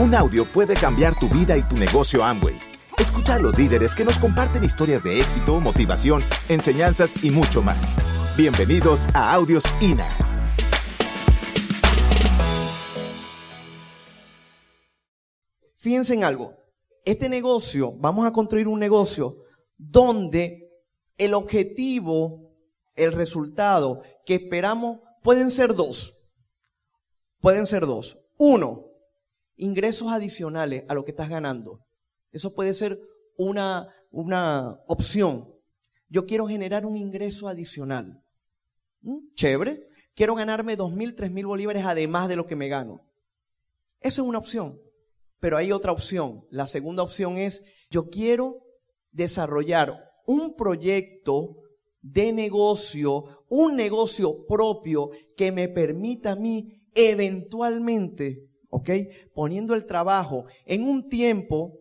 Un audio puede cambiar tu vida y tu negocio Amway. Escucha a los líderes que nos comparten historias de éxito, motivación, enseñanzas y mucho más. Bienvenidos a Audios INA. Fíjense en algo. Este negocio, vamos a construir un negocio donde el objetivo, el resultado que esperamos pueden ser dos. Pueden ser dos. Uno, ingresos adicionales a lo que estás ganando. Eso puede ser una, una opción. Yo quiero generar un ingreso adicional. ¿Mm? Chévere. Quiero ganarme dos mil, tres mil bolívares además de lo que me gano. Eso es una opción. Pero hay otra opción. La segunda opción es, yo quiero desarrollar un proyecto de negocio, un negocio propio que me permita a mí eventualmente, ¿ok? Poniendo el trabajo en un tiempo,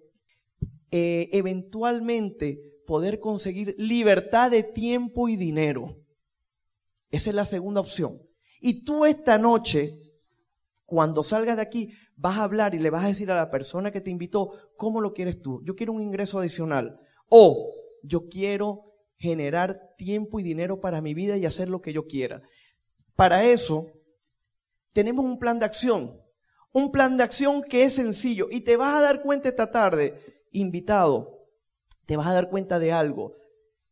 eh, eventualmente poder conseguir libertad de tiempo y dinero. Esa es la segunda opción. Y tú esta noche, cuando salgas de aquí, vas a hablar y le vas a decir a la persona que te invitó, ¿cómo lo quieres tú? Yo quiero un ingreso adicional. O yo quiero generar tiempo y dinero para mi vida y hacer lo que yo quiera. Para eso, tenemos un plan de acción. Un plan de acción que es sencillo. Y te vas a dar cuenta esta tarde, invitado, te vas a dar cuenta de algo.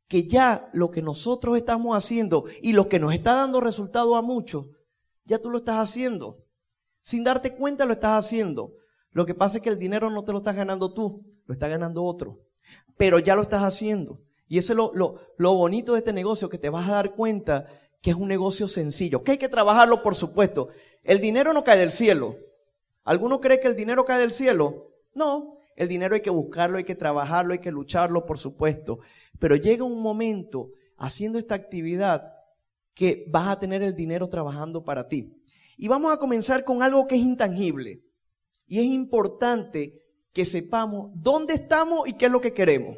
Que ya lo que nosotros estamos haciendo y lo que nos está dando resultado a muchos, ya tú lo estás haciendo. Sin darte cuenta lo estás haciendo. Lo que pasa es que el dinero no te lo estás ganando tú, lo está ganando otro. Pero ya lo estás haciendo. Y eso es lo, lo, lo bonito de este negocio, que te vas a dar cuenta que es un negocio sencillo, que hay que trabajarlo, por supuesto. El dinero no cae del cielo. ¿Alguno cree que el dinero cae del cielo? No, el dinero hay que buscarlo, hay que trabajarlo, hay que lucharlo, por supuesto. Pero llega un momento haciendo esta actividad que vas a tener el dinero trabajando para ti. Y vamos a comenzar con algo que es intangible. Y es importante que sepamos dónde estamos y qué es lo que queremos.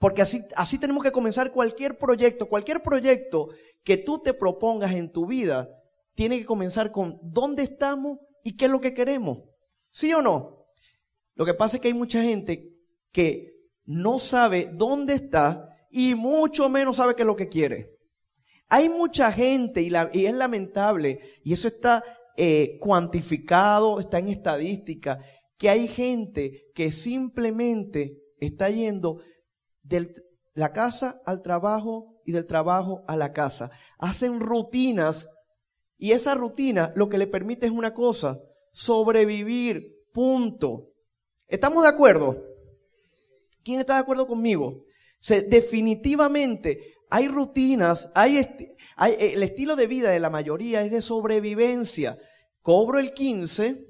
Porque así, así tenemos que comenzar cualquier proyecto. Cualquier proyecto que tú te propongas en tu vida tiene que comenzar con dónde estamos y qué es lo que queremos. ¿Sí o no? Lo que pasa es que hay mucha gente que no sabe dónde está y mucho menos sabe qué es lo que quiere. Hay mucha gente y, la, y es lamentable y eso está eh, cuantificado, está en estadística, que hay gente que simplemente está yendo de la casa al trabajo y del trabajo a la casa. Hacen rutinas y esa rutina lo que le permite es una cosa, sobrevivir, punto. ¿Estamos de acuerdo? ¿Quién está de acuerdo conmigo? Definitivamente hay rutinas, hay, hay, el estilo de vida de la mayoría es de sobrevivencia. Cobro el 15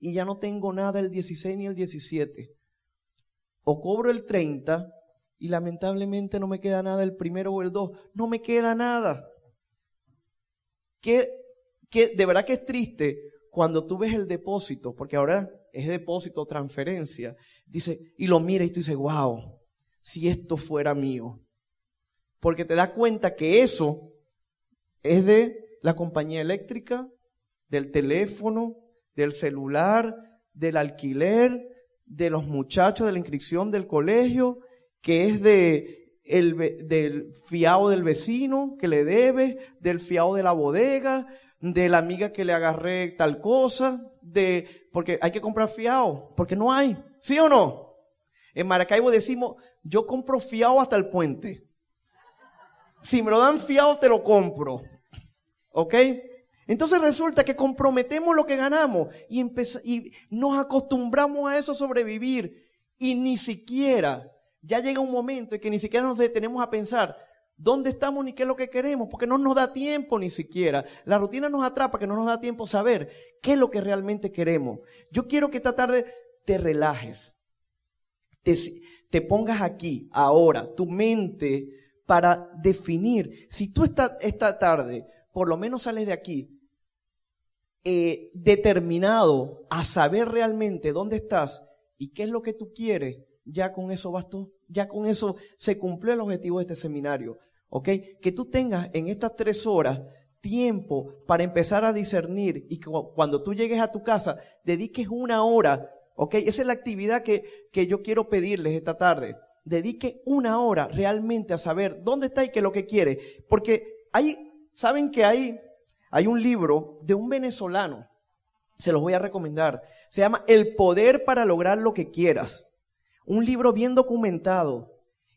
y ya no tengo nada el 16 ni el 17 o cobro el 30 y lamentablemente no me queda nada el primero o el 2, no me queda nada. Que, de verdad que es triste cuando tú ves el depósito, porque ahora es depósito, transferencia, dice, y lo mira y tú dices, wow, si esto fuera mío. Porque te das cuenta que eso es de la compañía eléctrica, del teléfono, del celular, del alquiler, de los muchachos de la inscripción del colegio, que es de el, del fiado del vecino que le debe, del fiado de la bodega, de la amiga que le agarré tal cosa, de porque hay que comprar fiado, porque no hay, ¿sí o no? En Maracaibo decimos, yo compro fiado hasta el puente. Si me lo dan fiado, te lo compro. ¿Ok? Entonces resulta que comprometemos lo que ganamos y, y nos acostumbramos a eso sobrevivir y ni siquiera, ya llega un momento en que ni siquiera nos detenemos a pensar dónde estamos ni qué es lo que queremos, porque no nos da tiempo ni siquiera. La rutina nos atrapa que no nos da tiempo saber qué es lo que realmente queremos. Yo quiero que esta tarde te relajes, te, te pongas aquí, ahora, tu mente para definir si tú esta, esta tarde por lo menos sales de aquí eh, determinado a saber realmente dónde estás y qué es lo que tú quieres, ya con eso bastó. Ya con eso se cumplió el objetivo de este seminario. ¿Ok? Que tú tengas en estas tres horas tiempo para empezar a discernir y cuando tú llegues a tu casa, dediques una hora, ¿ok? Esa es la actividad que, que yo quiero pedirles esta tarde. Dedique una hora realmente a saber dónde está y qué es lo que quiere. Porque hay, ¿saben que hay, hay un libro de un venezolano? Se los voy a recomendar. Se llama El poder para lograr lo que quieras. Un libro bien documentado.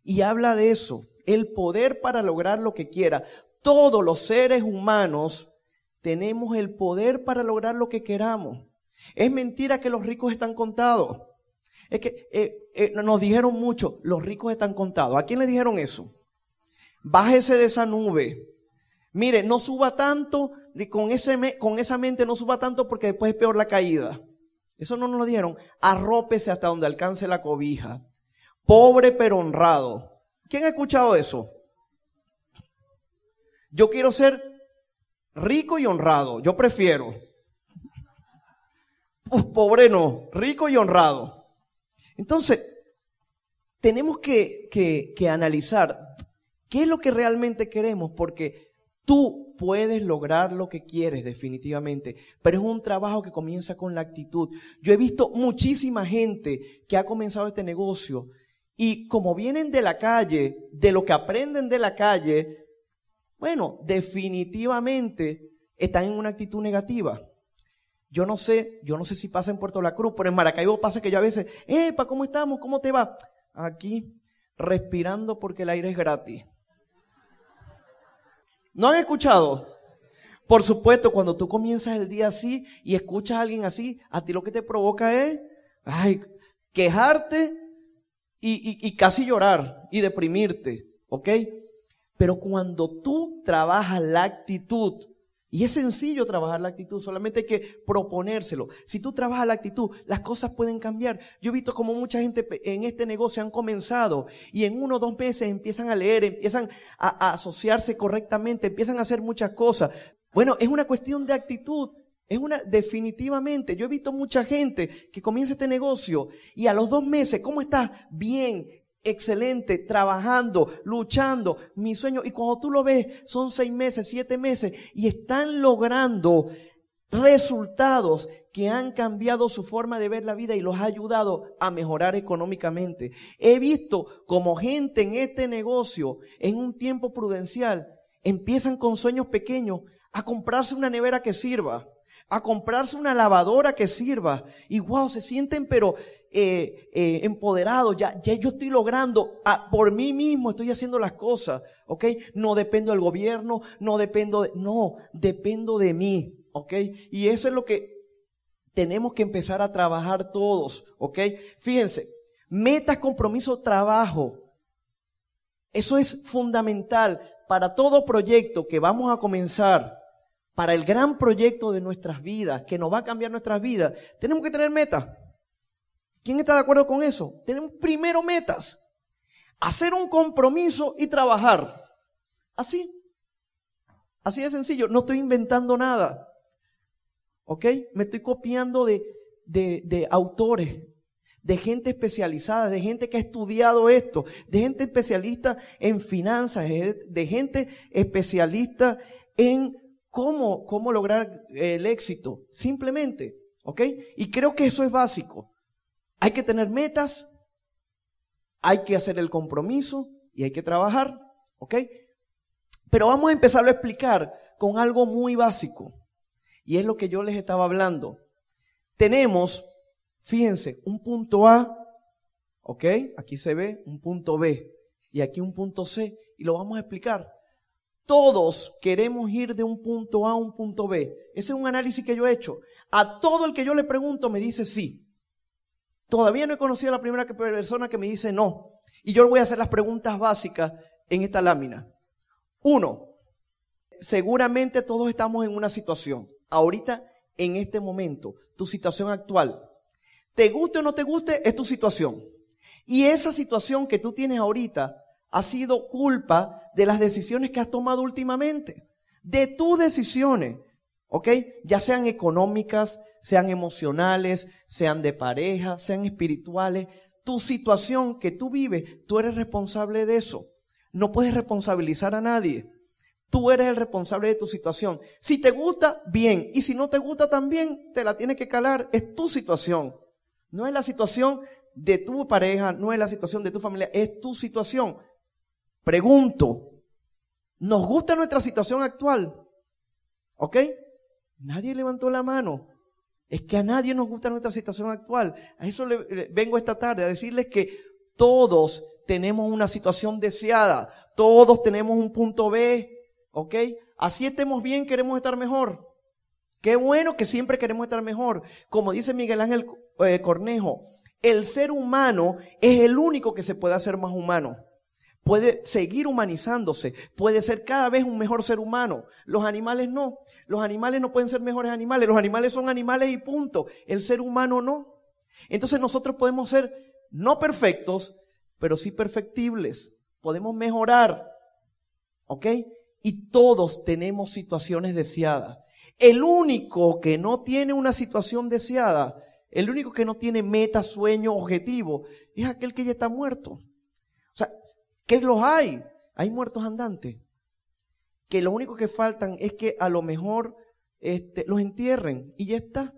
Y habla de eso. El poder para lograr lo que quiera todos los seres humanos tenemos el poder para lograr lo que queramos. Es mentira que los ricos están contados. Es que eh, eh, nos dijeron mucho, los ricos están contados. ¿A quién le dijeron eso? Bájese de esa nube. Mire, no suba tanto, con, ese, con esa mente no suba tanto porque después es peor la caída. Eso no nos lo dijeron. Arrópese hasta donde alcance la cobija. Pobre pero honrado. ¿Quién ha escuchado eso? Yo quiero ser rico y honrado. Yo prefiero. pobre no, rico y honrado. Entonces, tenemos que, que analizar qué es lo que realmente queremos, porque tú puedes lograr lo que quieres definitivamente, pero es un trabajo que comienza con la actitud. Yo he visto muchísima gente que ha comenzado este negocio y como vienen de la calle, de lo que aprenden de la calle, bueno, definitivamente están en una actitud negativa. Yo no sé, yo no sé si pasa en Puerto La Cruz, pero en Maracaibo pasa que yo a veces, ¡Epa, ¿cómo estamos? ¿Cómo te va? Aquí, respirando porque el aire es gratis. ¿No han escuchado? Por supuesto, cuando tú comienzas el día así y escuchas a alguien así, a ti lo que te provoca es, ay, quejarte y, y casi llorar y deprimirte, ¿ok? Pero cuando tú trabajas la actitud, y es sencillo trabajar la actitud, solamente hay que proponérselo. Si tú trabajas la actitud, las cosas pueden cambiar. Yo he visto como mucha gente en este negocio han comenzado y en uno o dos meses empiezan a leer, empiezan a, asociarse correctamente, empiezan a hacer muchas cosas. Bueno, es una cuestión de actitud. Es una, definitivamente, yo he visto mucha gente que comienza este negocio y a los dos meses, ¿cómo estás? Bien, excelente, trabajando, luchando, mi sueño. Y cuando tú lo ves, son seis meses, siete meses, y están logrando resultados que han cambiado su forma de ver la vida y los ha ayudado a mejorar económicamente. He visto como gente en este negocio, en un tiempo prudencial, empiezan con sueños pequeños a comprarse una nevera que sirva, a comprarse una lavadora que sirva. Y wow, se sienten pero eh, eh, empoderado, ya, ya yo estoy logrando, ah, por mí mismo estoy haciendo las cosas, ¿ok? No dependo del gobierno, no dependo de, no, dependo de mí, ¿ok? Y eso es lo que tenemos que empezar a trabajar todos, ¿ok? Fíjense, metas, compromiso, trabajo. Eso es fundamental para todo proyecto que vamos a comenzar, para el gran proyecto de nuestras vidas, que nos va a cambiar nuestras vidas. Tenemos que tener metas. ¿Quién está de acuerdo con eso? Tenemos primero metas. Hacer un compromiso y trabajar. Así. Así de sencillo. No estoy inventando nada. ¿Ok? Me estoy copiando de, de, autores, de gente especializada, de gente que ha estudiado esto, de gente especialista en finanzas, de gente especialista en cómo, cómo lograr el éxito. Simplemente. ¿Ok? Y creo que eso es básico. Hay que tener metas, hay que hacer el compromiso y hay que trabajar, ¿ok? Pero vamos a empezar a explicar con algo muy básico. Y es lo que yo les estaba hablando. Tenemos, fíjense, un punto A, ¿ok? Aquí se ve un punto B y aquí un punto C. Y lo vamos a explicar. Todos queremos ir de un punto A a un punto B. Ese es un análisis que yo he hecho. A todo el que yo le pregunto me dice sí. Todavía no he conocido a la primera persona que me dice no. Y yo voy a hacer las preguntas básicas en esta lámina. Uno, seguramente todos estamos en una situación. Ahorita, en este momento, tu situación actual. Te guste o no te guste, es tu situación. Y esa situación que tú tienes ahorita ha sido culpa de las decisiones que has tomado últimamente. De tus decisiones. ¿Ok? Ya sean económicas, sean emocionales, sean de pareja, sean espirituales. Tu situación que tú vives, tú eres responsable de eso. No puedes responsabilizar a nadie. Tú eres el responsable de tu situación. Si te gusta, bien. Y si no te gusta también, te la tienes que calar. Es tu situación. No es la situación de tu pareja, no es la situación de tu familia, es tu situación. Pregunto, ¿nos gusta nuestra situación actual? ¿Ok? Nadie levantó la mano. Es que a nadie nos gusta nuestra situación actual. A eso le, vengo esta tarde a decirles que todos tenemos una situación deseada. Todos tenemos un punto B. ¿Ok? Así estemos bien, queremos estar mejor. Qué bueno que siempre queremos estar mejor. Como dice Miguel Ángel eh, Cornejo, el ser humano es el único que se puede hacer más humano. Puede seguir humanizándose, puede ser cada vez un mejor ser humano. Los animales no. Los animales no pueden ser mejores animales. Los animales son animales y punto. El ser humano no. Entonces nosotros podemos ser no perfectos, pero sí perfectibles. Podemos mejorar. ¿Ok? Y todos tenemos situaciones deseadas. El único que no tiene una situación deseada el único que no tiene meta, sueño, objetivo, es aquel que ya está muerto. ¿Qué los hay? Hay muertos andantes. Que lo único que faltan es que a lo mejor este, los entierren y ya está.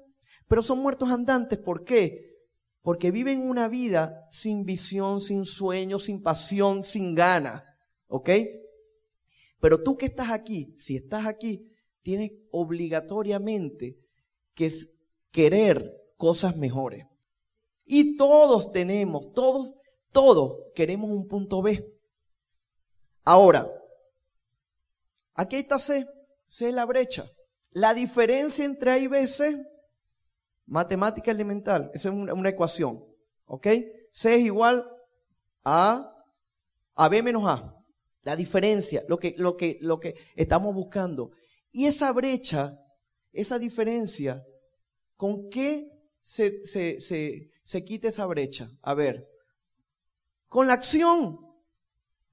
Pero son muertos andantes, ¿por qué? Porque viven una vida sin visión, sin sueño, sin pasión, sin gana. ¿Ok? Pero tú que estás aquí, si estás aquí, tienes obligatoriamente que querer cosas mejores. Y todos tenemos, todos, todos queremos un punto B. Ahora, aquí está C. C es la brecha. La diferencia entre A y B es C. Matemática elemental. Esa es una, ecuación. ¿Ok? C es igual a, a B menos A. La diferencia, lo que, lo, que, lo que estamos buscando. Y esa brecha, esa diferencia, ¿con qué se, se, se, se quite esa brecha? A ver, con la acción,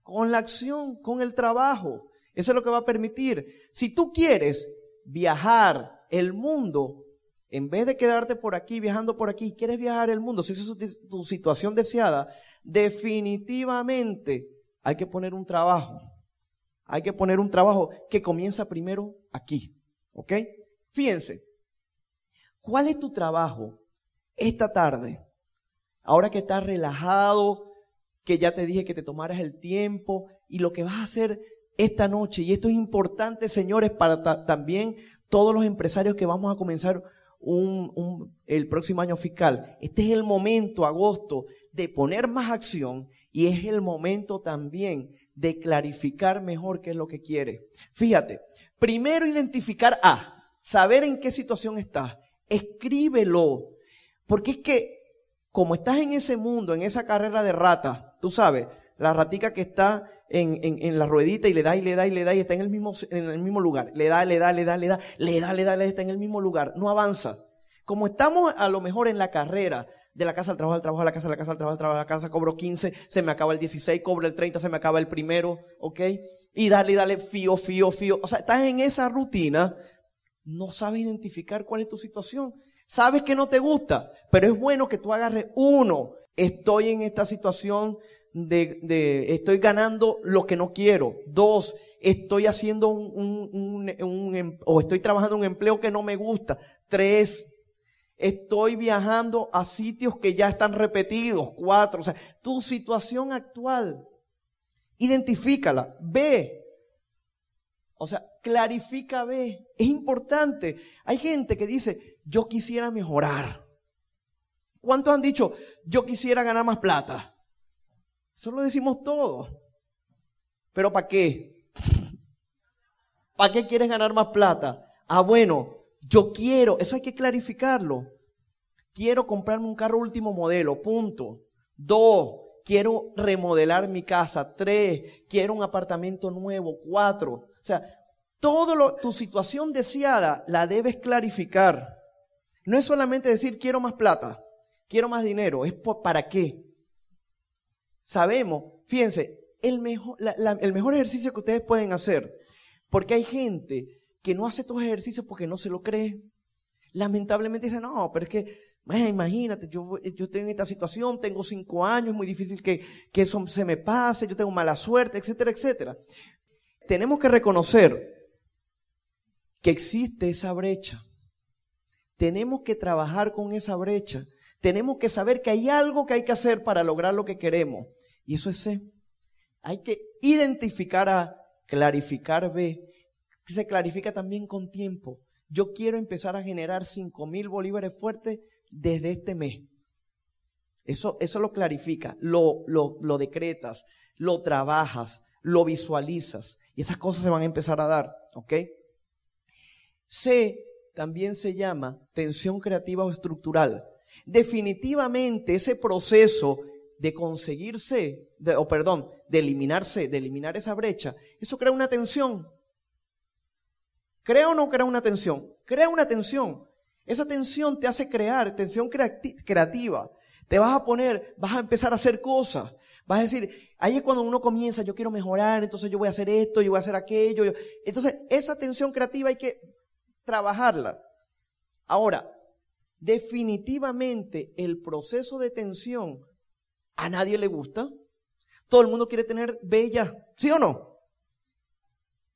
con la acción, con el trabajo. Eso es lo que va a permitir. Si tú quieres viajar el mundo, en vez de quedarte por aquí, viajando por aquí, quieres viajar el mundo, si esa es tu situación deseada, definitivamente hay que poner un trabajo. Hay que poner un trabajo que comienza primero aquí. ¿Ok? Fíjense, ¿cuál es tu trabajo esta tarde, ahora que estás relajado, que ya te dije que te tomaras el tiempo y lo que vas a hacer esta noche, y esto es importante, señores, para también todos los empresarios que vamos a comenzar el próximo año fiscal. Este es el momento, agosto, de poner más acción y es el momento también de clarificar mejor qué es lo que quiere. Fíjate, primero identificar A, saber en qué situación estás. Escríbelo, porque es que, como estás en ese mundo, en esa carrera de rata, tú sabes, la ratica que está en, en, la ruedita y le da y le da y le da y está en el mismo, en el mismo lugar. Le da, le da, le da, le da, le da, le da, le da, está en el mismo lugar. No avanza. Como estamos a lo mejor en la carrera de la casa al trabajo, al trabajo, a la casa, la casa, al trabajo, al trabajo, a la casa, cobro 15, se me acaba el 16, cobro el 30, se me acaba el primero, ¿ok? Y dale, dale, fío, fío, fío. O sea, estás en esa rutina, no sabes identificar cuál es tu situación. Sabes que no te gusta, pero es bueno que tú agarres uno. Estoy en esta situación de, de estoy ganando lo que no quiero. Dos, estoy haciendo un, un, un, em, o estoy trabajando un empleo que no me gusta. Tres, estoy viajando a sitios que ya están repetidos. Cuatro, o sea, tu situación actual, identifícala, ve. O sea, clarifica, ve. Es importante. Hay gente que dice, yo quisiera mejorar. ¿Cuántos han dicho, yo quisiera ganar más plata? Eso lo decimos todos. Pero ¿para qué? ¿Para qué quieres ganar más plata? Ah, bueno, yo quiero, eso hay que clarificarlo. Quiero comprarme un carro último modelo, punto. Dos, quiero remodelar mi casa. Tres, quiero un apartamento nuevo. Cuatro, o sea, todo tu situación deseada la debes clarificar. No es solamente decir quiero más plata, quiero más dinero, es para qué. Sabemos, fíjense, el mejor, el mejor ejercicio que ustedes pueden hacer, porque hay gente que no hace estos ejercicios porque no se lo cree. Lamentablemente dice, no, pero es que, imagínate, yo, yo estoy en esta situación, tengo cinco años, es muy difícil que, que eso se me pase, yo tengo mala suerte, etcétera, etcétera. tenemos que reconocer que existe esa brecha. Tenemos que trabajar con esa brecha. Tenemos que saber que hay algo que hay que hacer para lograr lo que queremos. Y eso es C. Hay que identificar A, clarificar B. Se clarifica también con tiempo. Yo quiero empezar a generar 5 mil bolívares fuertes desde este mes. Eso, eso lo clarifica, lo, lo, lo decretas, lo trabajas, lo visualizas. Y esas cosas se van a empezar a dar, ¿ok? C también se llama tensión creativa o estructural. Definitivamente ese proceso de conseguirse, o perdón, de eliminarse, de eliminar esa brecha, eso crea una tensión. ¿Crea o no crea una tensión? Crea una tensión. Esa tensión te hace crear, tensión creativa. Te vas a poner, vas a empezar a hacer cosas. Vas a decir, ahí es cuando uno comienza, yo quiero mejorar, entonces yo voy a hacer esto, yo voy a hacer aquello. Entonces, esa tensión creativa hay que trabajarla. Ahora, definitivamente el proceso de tensión a nadie le gusta. Todo el mundo quiere tener bella, ¿sí o no?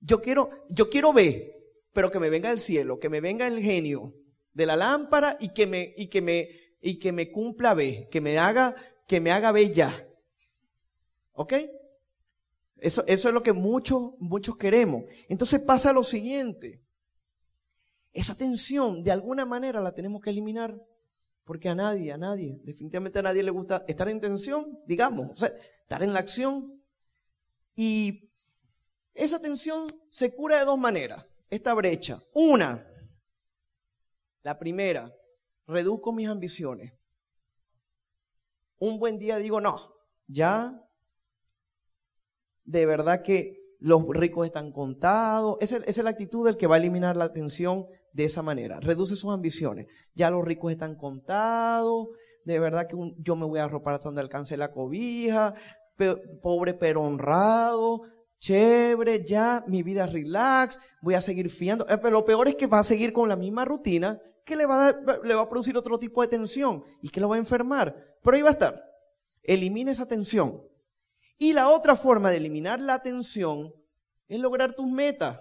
Yo quiero, yo quiero ver, pero que me venga el cielo, que me venga el genio de la lámpara y que me, y que me, y que me cumpla B, que me haga, que me haga bella. ¿Ok? Eso, eso es lo que muchos, muchos queremos. Entonces pasa lo siguiente. Esa tensión, de alguna manera, la tenemos que eliminar. Porque a nadie, a nadie, definitivamente a nadie le gusta estar en tensión, digamos, o sea, estar en la acción. Y esa tensión se cura de dos maneras, esta brecha. Una, la primera, reduzco mis ambiciones. Un buen día digo, no, ya de verdad que los ricos están contados. Esa, es la actitud del que va a eliminar la tensión de esa manera. Reduce sus ambiciones. Ya los ricos están contados. De verdad que yo me voy a arropar hasta donde alcance la cobija. pobre pero honrado. Chévere, ya mi vida relax. Voy a seguir fiando. Eh, pero lo peor es que va a seguir con la misma rutina que le va, a le va a producir otro tipo de tensión y que lo va a enfermar. Pero ahí va a estar. Elimina esa tensión. Y la otra forma de eliminar la tensión es lograr tus metas.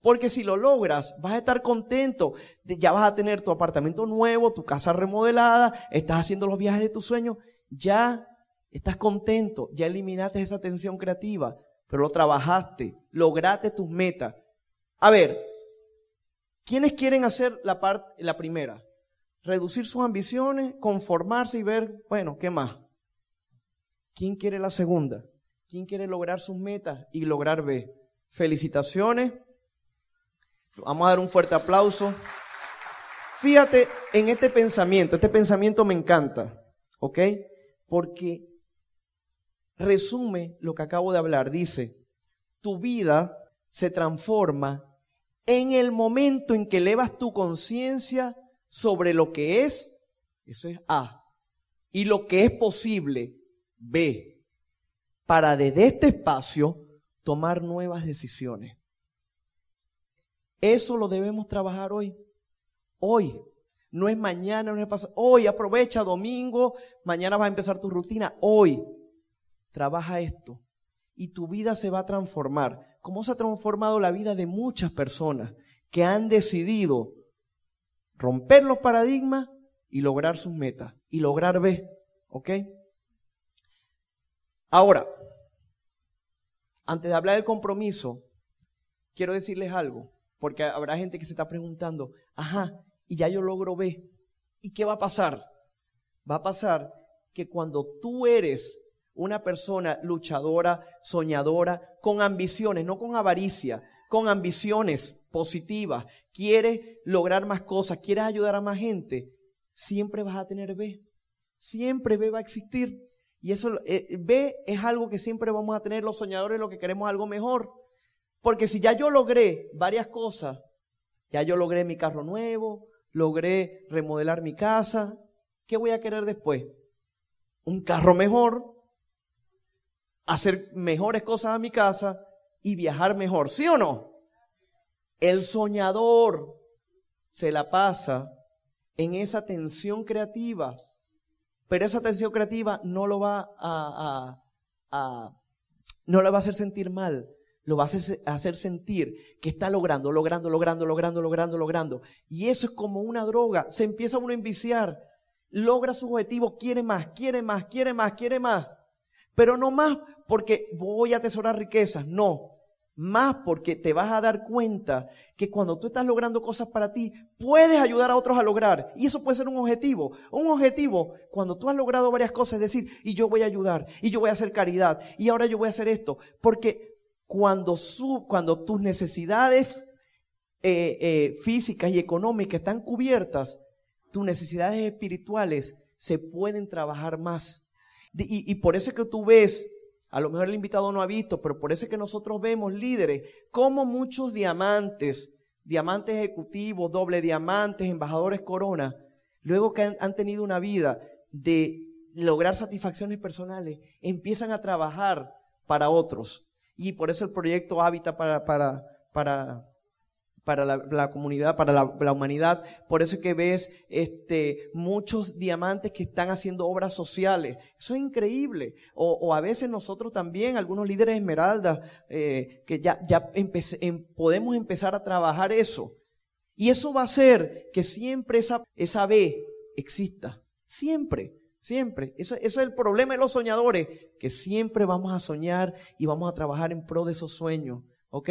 Porque si lo logras, vas a estar contento. Ya vas a tener tu apartamento nuevo, tu casa remodelada, estás haciendo los viajes de tus sueños. Ya estás contento, ya eliminaste esa tensión creativa, pero lo trabajaste, lograste tus metas. A ver, ¿Quiénes quieren hacer la, parte, la primera? Reducir sus ambiciones, conformarse y ver, bueno, ¿qué más? ¿Quién quiere la segunda? ¿Quién quiere lograr sus metas y lograr B? Felicitaciones. Vamos a dar un fuerte aplauso. Fíjate en este pensamiento, este pensamiento me encanta, ¿ok? Porque resume lo que acabo de hablar. Dice, tu vida se transforma en el momento en que elevas tu conciencia sobre lo que es, eso es A, y lo que es posible, B, para desde este espacio tomar nuevas decisiones. Eso lo debemos trabajar hoy. Hoy. No es mañana, no es pasado. Hoy aprovecha domingo, mañana vas a empezar tu rutina. Hoy trabaja esto y tu vida se va a transformar cómo se ha transformado la vida de muchas personas que han decidido romper los paradigmas y lograr sus metas y lograr ver, ¿ok? Ahora, antes de hablar del compromiso, quiero decirles algo, porque habrá gente que se está preguntando, ajá, y ya yo logro ver, ¿y qué va a pasar? Va a pasar que cuando tú eres una persona luchadora, soñadora, con ambiciones, no con avaricia, con ambiciones positivas, quiere lograr más cosas, quieres ayudar a más gente, siempre vas a tener B. Siempre B va a existir. Y eso, eh, B es algo que siempre vamos a tener los soñadores, lo que queremos algo mejor. Porque si ya yo logré varias cosas, ya yo logré mi carro nuevo, logré remodelar mi casa, ¿qué voy a querer después? Un carro mejor, hacer mejores cosas a mi casa y viajar mejor, ¿sí o no? El soñador se la pasa en esa tensión creativa, pero esa tensión creativa no lo va a, no le va a hacer sentir mal, lo va a hacer, sentir que está logrando, logrando, logrando, logrando, logrando, logrando. Y eso es como una droga. Se empieza uno a enviciar. Logra su objetivo, quiere más, quiere más, quiere más, quiere más. Pero no más porque voy a atesorar riquezas. No. Más porque te vas a dar cuenta que cuando tú estás logrando cosas para ti, puedes ayudar a otros a lograr. Y eso puede ser un objetivo. Un objetivo, cuando tú has logrado varias cosas, es decir, y yo voy a ayudar, y yo voy a hacer caridad, y ahora yo voy a hacer esto. Porque cuando, su, cuando tus necesidades eh, eh, físicas y económicas están cubiertas, tus necesidades espirituales se pueden trabajar más. Y, y, por eso es que tú ves, a lo mejor el invitado no ha visto, pero por eso es que nosotros vemos líderes, como muchos diamantes, diamantes ejecutivos, doble diamantes, embajadores corona, luego que han, tenido una vida de lograr satisfacciones personales, empiezan a trabajar para otros. Y por eso el proyecto Hábitat para, para, para, para la, comunidad, para la, humanidad. Por eso es que ves este, muchos diamantes que están haciendo obras sociales. Eso es increíble. O, a veces nosotros también, algunos líderes esmeraldas, eh, que ya, ya em, podemos empezar a trabajar eso. Y eso va a hacer que siempre esa, esa B exista. Siempre. Siempre. Eso, es el problema de los soñadores, que siempre vamos a soñar y vamos a trabajar en pro de esos sueños. ¿Ok?